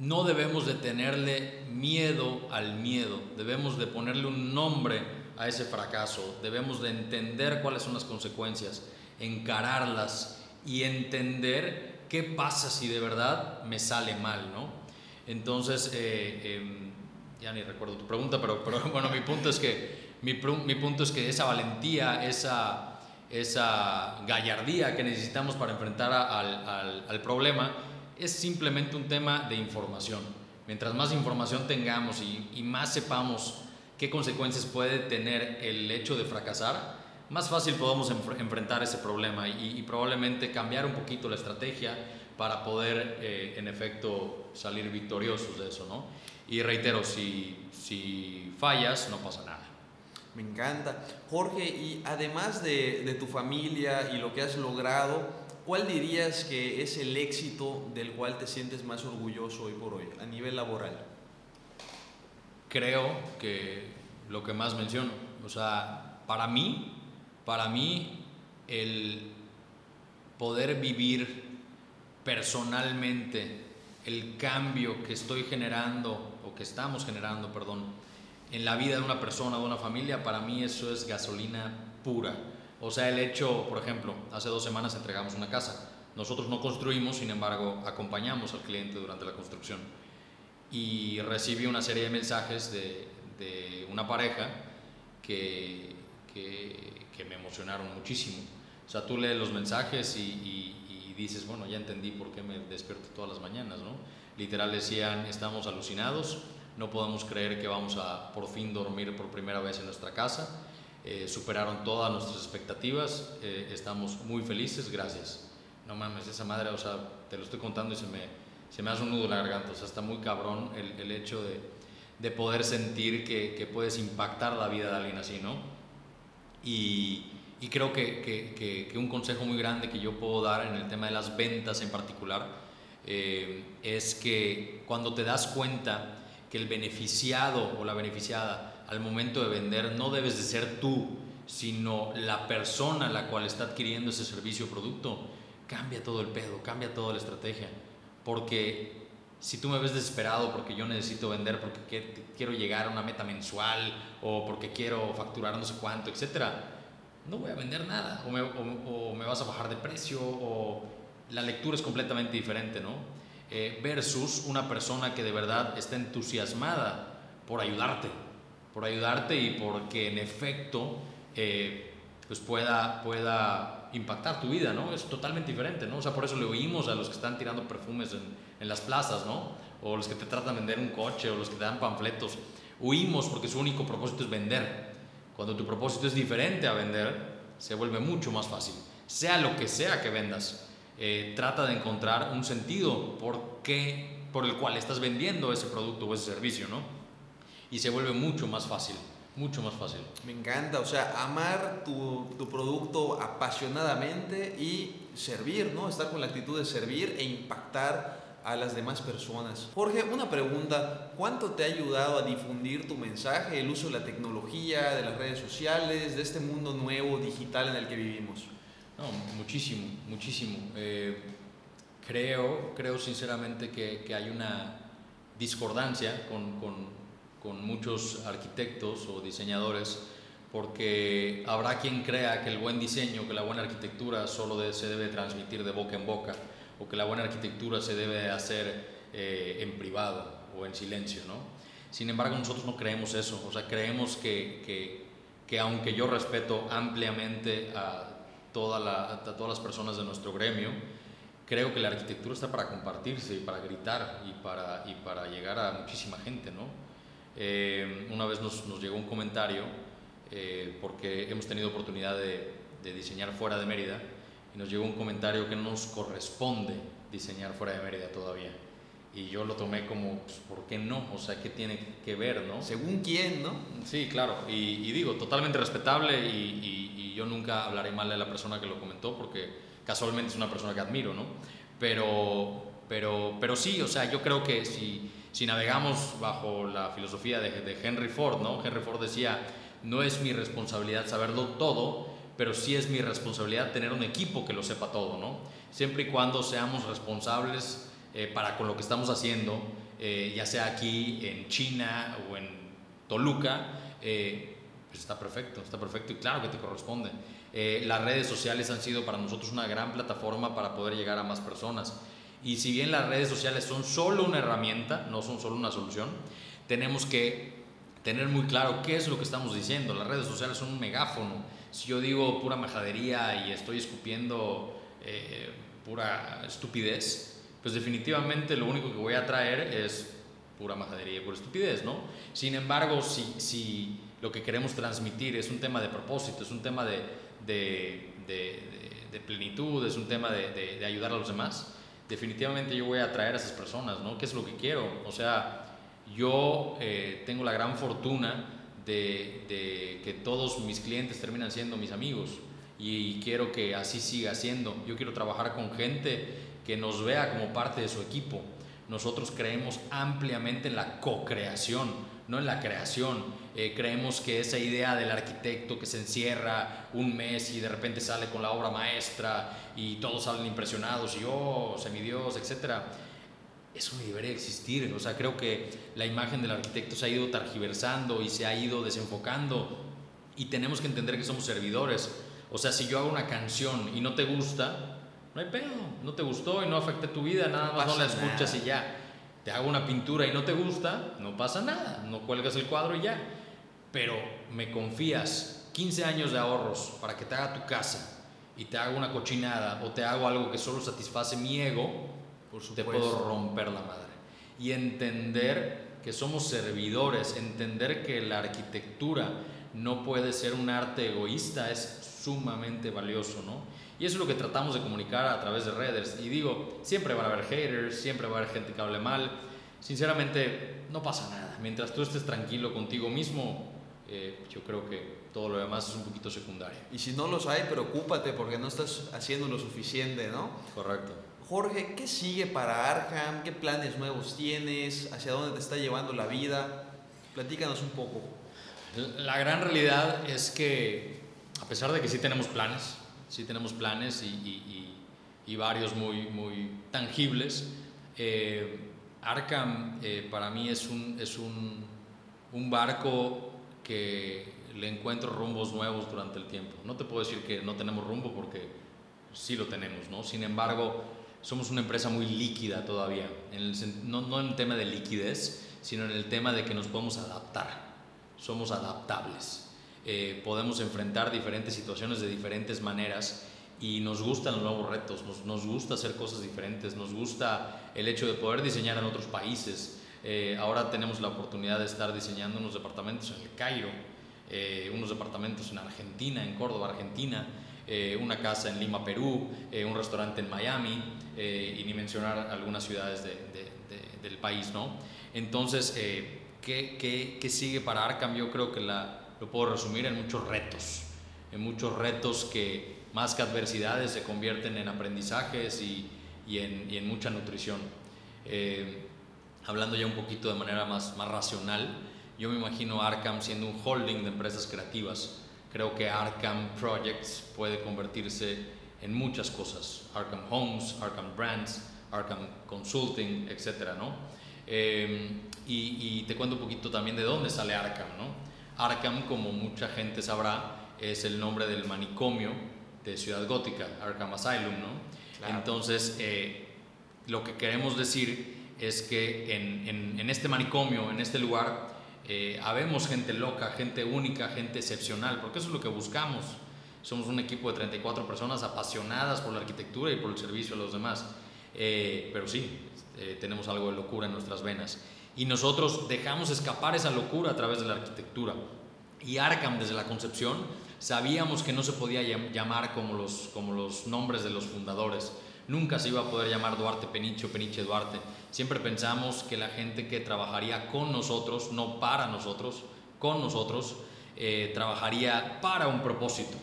no debemos de tenerle miedo al miedo, debemos de ponerle un nombre a ese fracaso, debemos de entender cuáles son las consecuencias, encararlas y entender qué pasa si de verdad me sale mal, ¿no? Entonces, eh, em, ya ni recuerdo tu pregunta, pero, pero bueno, mi punto es que, mi, punto es que esa valentía, esa, esa gallardía que necesitamos para enfrentar al, al, al problema es simplemente un tema de información. Mientras más información tengamos y, y más sepamos qué consecuencias puede tener el hecho de fracasar, más fácil podemos enfrentar ese problema y, probablemente cambiar un poquito la estrategia para poder, eh, en efecto, salir victoriosos de eso, ¿no? Y reitero, si, si fallas, no pasa nada. Me encanta. Jorge, y además de, de tu familia y lo que has logrado, ¿cuál dirías que es el éxito del cual te sientes más orgulloso hoy por hoy, a nivel laboral? Creo que lo que más menciono, o sea, para mí para mí el poder vivir personalmente el cambio que estoy generando o que estamos generando, perdón, en la vida de una persona, de una familia, para mí eso es gasolina pura. O sea, el hecho, por ejemplo, hace dos semanas entregamos una casa. Nosotros no construimos, sin embargo, acompañamos al cliente durante la construcción. Y recibí una serie de mensajes de, de una pareja que, que que me emocionaron muchísimo. O sea, tú lees los mensajes y, dices, bueno, ya entendí por qué me despierto todas las mañanas, ¿no? Literal decían, estamos alucinados, no podemos creer que vamos a por fin dormir por primera vez en nuestra casa, eh, superaron todas nuestras expectativas, eh, estamos muy felices, gracias. No mames, esa madre, o sea, te lo estoy contando y se me, se me hace un nudo en la garganta, o sea, está muy cabrón el, el hecho de, de, poder sentir que, que puedes impactar la vida de alguien así, ¿no? Y, creo que, un consejo muy grande que yo puedo dar en el tema de las ventas en particular eh, es que cuando te das cuenta que el beneficiado o la beneficiada al momento de vender no debes de ser tú, sino la persona la cual está adquiriendo ese servicio o producto, cambia todo el pedo, cambia toda la estrategia. Porque si tú me ves desesperado porque yo necesito vender, porque quiero llegar a una meta mensual o porque quiero facturar no sé cuánto, etcétera, no voy a vender nada o me, vas a bajar de precio o la lectura es completamente diferente, ¿no? Eh, versus una persona que de verdad está entusiasmada por ayudarte, por ayudarte y porque en efecto eh, pues pueda, pueda impactar tu vida, ¿no? Es totalmente diferente, ¿no? O sea, por eso le oímos a los que están tirando perfumes en, las plazas, ¿no? O los que te tratan de vender un coche o los que te dan panfletos Huimos porque su único propósito es vender. Cuando tu propósito es diferente a vender, se vuelve mucho más fácil. Sea lo que sea que vendas, eh, trata de encontrar un sentido por, qué, por el cual estás vendiendo ese producto o ese servicio, ¿no? Y se vuelve mucho más fácil, mucho más fácil. Me encanta, o sea, amar tu, tu producto apasionadamente y servir, ¿no? Estar con la actitud de servir e impactar a las demás personas. Jorge, una pregunta, ¿cuánto te ha ayudado a difundir tu mensaje, el uso de la tecnología, de las redes sociales, de este mundo nuevo digital en el que vivimos? No, muchísimo, muchísimo. Eh, creo, creo sinceramente que, que, hay una discordancia con, con, con muchos arquitectos o diseñadores porque habrá quien crea que el buen diseño, que la buena arquitectura solo se debe transmitir de boca en boca o que la buena arquitectura se debe hacer eh, en privado o en silencio, ¿no? Sin embargo, nosotros no creemos eso, o sea, creemos que, que, que aunque yo respeto ampliamente a, toda la, a todas las personas de nuestro gremio, creo que la arquitectura está para compartirse y para gritar y para, y para llegar a muchísima gente, ¿no? Eh, una vez nos, nos, llegó un comentario, eh, porque hemos tenido oportunidad de, de, diseñar fuera de Mérida, y nos llegó un comentario que no nos corresponde diseñar fuera de Mérida todavía. Y yo lo tomé como, pues, ¿por qué no? O sea, ¿qué tiene que ver, no? Según quién, ¿no? Sí, claro. Y, y digo, totalmente respetable y, y, y, yo nunca hablaré mal de la persona que lo comentó porque casualmente es una persona que admiro, ¿no? Pero, pero, pero sí, o sea, yo creo que si, si navegamos bajo la filosofía de, Henry Ford, ¿no? Henry Ford decía, no es mi responsabilidad saberlo todo, pero sí es mi responsabilidad tener un equipo que lo sepa todo, ¿no? Siempre y cuando seamos responsables eh, para con lo que estamos haciendo, eh, ya sea aquí en China o en Toluca, eh, pues está perfecto, está perfecto y claro que te corresponde. las redes sociales han sido para nosotros una gran plataforma para poder llegar a más personas. Y si bien las redes sociales son solo una herramienta, no son solo una solución, tenemos que tener muy claro qué es lo que estamos diciendo. Las redes sociales son un megáfono. Si yo digo pura majadería y estoy escupiendo eh, pura estupidez, pues definitivamente lo único que voy a traer es pura majadería y pura estupidez, ¿no? Sin embargo, si, si lo que queremos transmitir es un tema de propósito, es un tema de, de, de, de plenitud, es un tema de, ayudar a los demás, definitivamente yo voy a atraer a esas personas, ¿no? ¿Qué es lo que quiero? O sea, yo eh, tengo la gran fortuna de, de, que todos mis clientes terminan siendo mis amigos y quiero que así siga siendo. Yo quiero trabajar con gente que nos vea como parte de su equipo. Nosotros creemos ampliamente en la co-creación, no en la creación. Eh, creemos que esa idea del arquitecto que se encierra un mes y de repente sale con la obra maestra y todos salen impresionados y oh, semidios, etcétera, eso no debería existir. O sea, creo que la imagen del arquitecto se ha ido targiversando y se ha ido desenfocando y tenemos que entender que somos servidores. O sea, si yo hago una canción y no te gusta, no hay pedo, no te gustó y no afecta tu vida, nada más no la escuchas y ya. Te hago una pintura y no te gusta, no pasa nada, no cuelgas el cuadro y ya. Pero me confías 15 años de ahorros para que te haga tu casa y te haga una cochinada o te hago algo que solo satisface mi ego, Por te puedo romper la madre. Y entender que somos servidores, entender que la arquitectura no puede ser un arte egoísta, es sumamente valioso, ¿no? Y eso es lo que tratamos de comunicar a través de redes. Y digo, siempre van a haber haters, siempre va a haber gente que hable mal. Sinceramente, no pasa nada. Mientras tú estés tranquilo contigo mismo, eh, yo creo que todo lo demás es un poquito secundario. Y si no los hay, preocúpate porque no estás haciendo lo suficiente, ¿no? Correcto. Jorge, ¿qué sigue para Arkham? ¿Qué planes nuevos tienes? ¿Hacia dónde te está llevando la vida? Platícanos un poco. La gran realidad es que, a pesar de que sí tenemos planes, sí tenemos planes y, y, y varios muy, muy tangibles. Eh, Arkham eh, para mí es, un, es un, un, barco que le encuentro rumbos nuevos durante el tiempo. No te puedo decir que no tenemos rumbo porque sí lo tenemos, ¿no? Sin embargo, somos una empresa muy líquida todavía, en el, no, no en el tema de liquidez, sino en el tema de que nos podemos adaptar, somos adaptables. Eh, podemos enfrentar diferentes situaciones de diferentes maneras y nos gustan los nuevos retos, nos, nos, gusta hacer cosas diferentes, nos gusta el hecho de poder diseñar en otros países. Eh, ahora tenemos la oportunidad de estar diseñando unos departamentos en el Cairo, eh, unos departamentos en Argentina, en Córdoba, Argentina, eh, una casa en Lima, Perú, eh, un restaurante en Miami y ni mencionar algunas ciudades de, de, de, del país, ¿no? Entonces, ¿qué, qué, ¿qué sigue para Arkham? Yo creo que la, lo puedo resumir en muchos retos, en muchos retos que más que adversidades se convierten en aprendizajes y, y, en, y en, mucha nutrición. Eh, hablando ya un poquito de manera más, más racional, yo me imagino Arkham siendo un holding de empresas creativas. Creo que Arkham Projects puede convertirse en muchas cosas. Arkham Homes, Arkham Brands, Arkham Consulting, etc. ¿no? Eh, y, y, te cuento un poquito también de dónde sale Arkham. ¿no? Arkham, como mucha gente sabrá, es el nombre del manicomio de Ciudad Gótica, Arkham Asylum, ¿no? Claro. Entonces, eh, lo que queremos decir es que en, en, este manicomio, en este lugar, eh, habemos gente loca, gente única, gente excepcional, porque eso es lo que buscamos. Somos un equipo de 34 personas apasionadas por la arquitectura y por el servicio a los demás. Eh, pero sí, eh, tenemos algo de locura en nuestras venas. Y nosotros dejamos escapar esa locura a través de la arquitectura. Y Arkham, desde la concepción, sabíamos que no se podía llamar como los, como los nombres de los fundadores. Nunca se iba a poder llamar Duarte Peniche o Peniche Duarte. Siempre pensamos que la gente que trabajaría con nosotros, no para nosotros, con nosotros, eh, trabajaría para un propósito,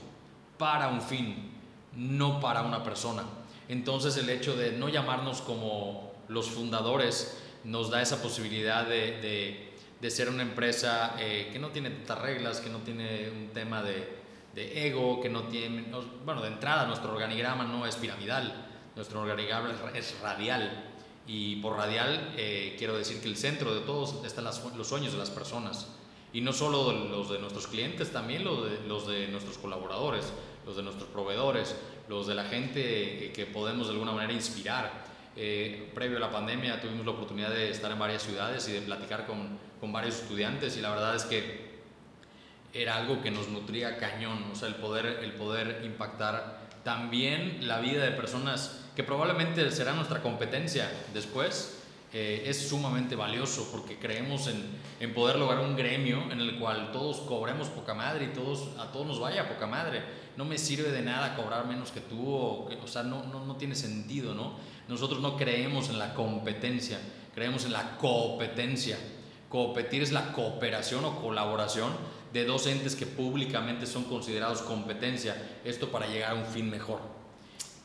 para un fin, no para una persona. Entonces el hecho de no llamarnos como los fundadores nos da esa posibilidad de, de, ser una empresa eh, que no tiene tantas reglas, que no tiene un tema de, ego, que no tiene, bueno, de entrada nuestro organigrama no es piramidal, nuestro organigrama es radial. Y por radial eh, quiero decir que el centro de todos están los sueños de las personas. Y no solo los de nuestros clientes, también los de nuestros colaboradores, los de nuestros proveedores, los de la gente que podemos de alguna manera inspirar. Eh, previo a la pandemia tuvimos la oportunidad de estar en varias ciudades y de platicar con, con varios estudiantes y la verdad es que era algo que nos nutría cañón, o sea, el poder, el poder impactar también la vida de personas que probablemente será nuestra competencia después, eh, es sumamente valioso porque creemos en, en, poder lograr un gremio en el cual todos cobremos poca madre y todos, a todos nos vaya poca madre. No me sirve de nada cobrar menos que tú, o, o sea, no, no, no tiene sentido, ¿no? Nosotros no creemos en la competencia, creemos en la competencia. Competir es la cooperación o colaboración de dos entes que públicamente son considerados competencia, esto para llegar a un fin mejor.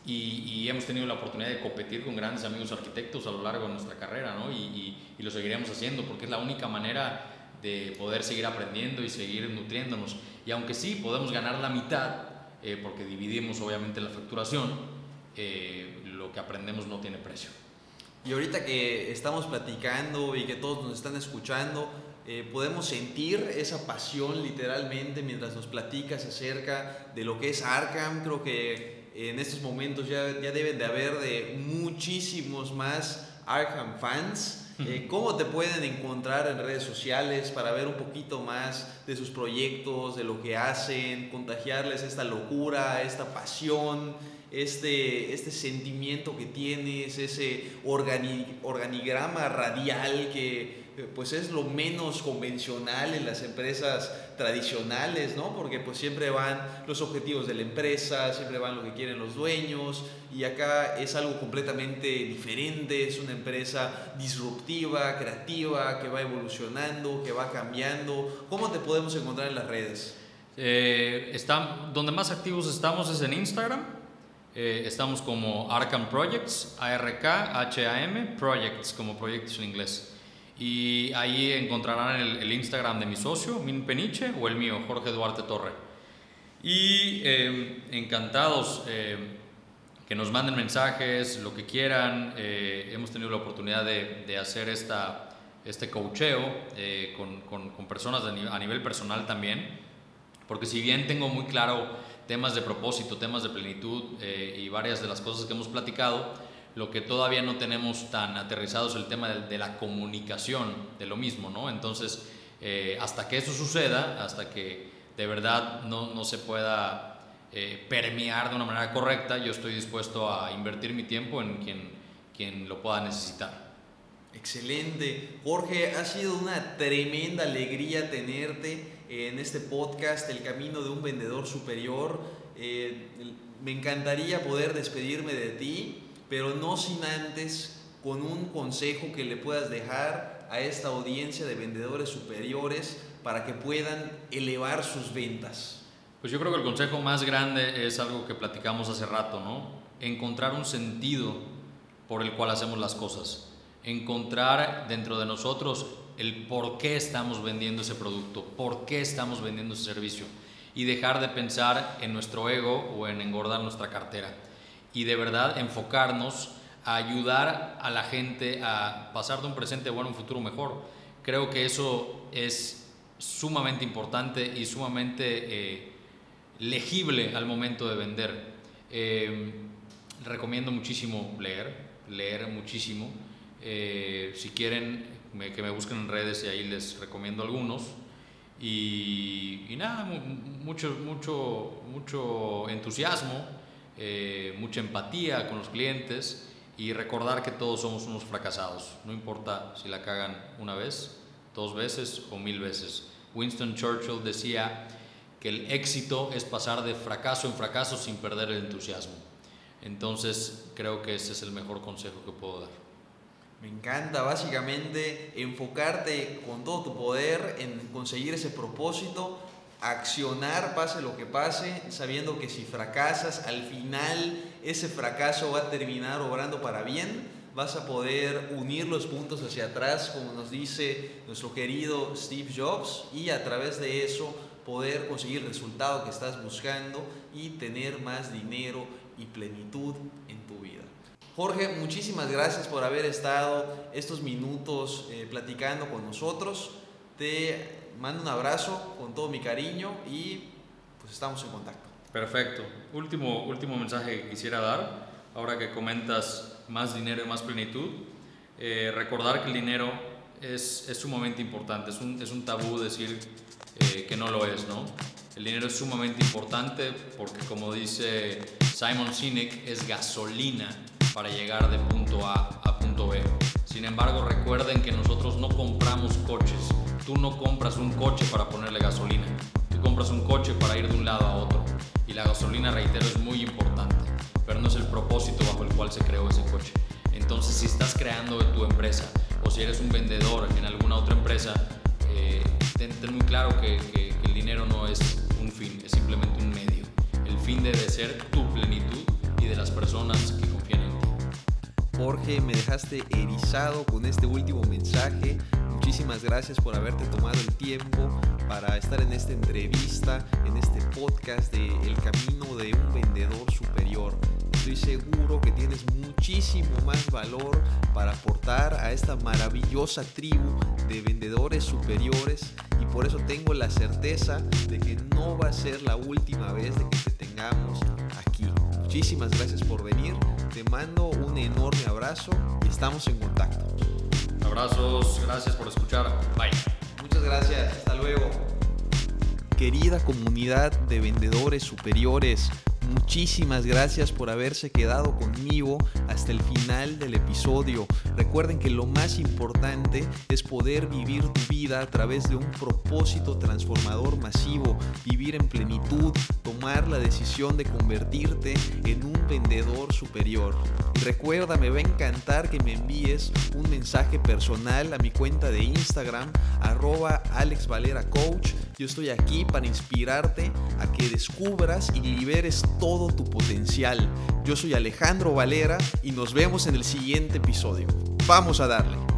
Y, hemos tenido la oportunidad de competir con grandes amigos arquitectos a lo largo de nuestra carrera, ¿no? Y, y, lo seguiremos haciendo porque es la única manera de poder seguir aprendiendo y seguir nutriéndonos. Y aunque sí podemos ganar la mitad, eh, porque dividimos obviamente la facturación, eh, lo que aprendemos no tiene precio. Y ahorita que estamos platicando y que todos nos están escuchando, eh, podemos sentir esa pasión literalmente mientras nos platicas acerca de lo que es Arkham. Creo que en estos momentos ya, ya deben de haber de muchísimos más Arkham fans. Eh, ¿Cómo te pueden encontrar en redes sociales para ver un poquito más de sus proyectos, de lo que hacen, contagiarles esta locura, esta pasión, este, este sentimiento que tienes, ese organigrama radial que pues es lo menos convencional en las empresas tradicionales, ¿no? Porque pues siempre van los objetivos de la empresa, siempre van lo que quieren los dueños y acá es algo completamente diferente, es una empresa disruptiva, creativa, que va evolucionando, que va cambiando. ¿Cómo te podemos encontrar en las redes? Eh, donde más activos estamos es en Instagram. Eh, estamos como Arkham Projects, A-R-K-H-A-M, Projects, como proyectos en inglés. Y ahí encontrarán el, Instagram de mi socio, Min Peniche, o el mío, Jorge Duarte Torre. Y em, encantados em, que nos manden mensajes, lo que quieran. Eh, hemos tenido la oportunidad de, de hacer esta, este coacheo eh, con, con, con, personas a nivel personal también, porque si bien tengo muy claro temas de propósito, temas de plenitud eh, y varias de las cosas que hemos platicado, lo que todavía no tenemos tan aterrizado es el tema de, la comunicación de lo mismo, ¿no? Entonces, eh, hasta que eso suceda, hasta que de verdad no, no se pueda eh, permear de una manera correcta, yo estoy dispuesto a invertir mi tiempo en quien, quien lo pueda necesitar. Excelente. Jorge, ha sido una tremenda alegría tenerte en este podcast, El Camino de un Vendedor Superior. Eh, me encantaría poder despedirme de ti pero no sin antes con un consejo que le puedas dejar a esta audiencia de vendedores superiores para que puedan elevar sus ventas. Pues yo creo que el consejo más grande es algo que platicamos hace rato, ¿no? Encontrar un sentido por el cual hacemos las cosas. Encontrar dentro de nosotros el por qué estamos vendiendo ese producto, por qué estamos vendiendo ese servicio y dejar de pensar en nuestro ego o en engordar nuestra cartera y de verdad enfocarnos a ayudar a la gente a pasar de un presente bueno a un futuro mejor. Creo que eso es sumamente importante y sumamente eh, legible al momento de vender. Eh, recomiendo muchísimo leer, leer muchísimo. Eh, si quieren, que me busquen en redes y ahí les recomiendo algunos. Y, nada, mucho, mucho, mucho entusiasmo, eh, mucha empatía con los clientes y recordar que todos somos unos fracasados. No importa si la cagan una vez, dos veces o mil veces. Winston Churchill decía que el éxito es pasar de fracaso en fracaso sin perder el entusiasmo. Entonces creo que ese es el mejor consejo que puedo dar. Me encanta básicamente enfocarte con todo tu poder en conseguir ese propósito, accionar pase lo que pase, sabiendo que si fracasas, al final ese fracaso va a terminar obrando para bien, vas a poder unir los puntos hacia atrás, como nos dice nuestro querido Steve Jobs, y a través de eso poder conseguir el resultado que estás buscando y tener más dinero y plenitud en tu vida. Jorge, muchísimas gracias por haber estado estos minutos eh, platicando con nosotros. Te mando un abrazo con todo mi cariño y pues estamos en contacto. Perfecto. Último, último mensaje que quisiera dar, ahora que comentas más dinero y más plenitud, eh, recordar que el dinero es, es sumamente importante, es un, es un tabú decir eh, que no lo es, ¿no? El dinero es sumamente importante porque como dice Simon Sinek, es gasolina para llegar de punto A a punto B. Sin embargo, recuerden que nosotros no compramos coches. Tú no compras un coche para ponerle gasolina. Tú compras un coche para ir de un lado a otro. Y la gasolina, reitero, es muy importante. Pero no es el propósito bajo el cual se creó ese coche. Entonces, si estás creando tu empresa o si eres un vendedor en alguna otra empresa, eh, ten, muy claro que, que el dinero no es un fin, es simplemente un medio. El fin debe ser tu plenitud y de las personas que Jorge, me dejaste erizado con este último mensaje. Muchísimas gracias por haberte tomado el tiempo para estar en esta entrevista, en este podcast de El Camino de un Vendedor Superior. Estoy seguro que tienes muchísimo más valor para aportar a esta maravillosa tribu de vendedores superiores y por eso tengo la certeza de que no va a ser la última vez de que te tengamos aquí. Muchísimas gracias por venir. Te mando un enorme abrazo y estamos en contacto. Abrazos, gracias por escuchar. Bye. Muchas gracias, hasta luego. Querida comunidad de vendedores superiores, Muchísimas gracias por haberse quedado conmigo hasta el final del episodio. Recuerden que lo más importante es poder vivir tu vida a través de un propósito transformador masivo, vivir en plenitud, tomar la decisión de convertirte en un vendedor superior. Recuerda, me va a encantar que me envíes un mensaje personal a mi cuenta de Instagram, arroba Alex Valera Coach. Yo estoy aquí para inspirarte a que descubras y liberes todo tu potencial. Yo soy Alejandro Valera y nos vemos en el siguiente episodio. Vamos a darle.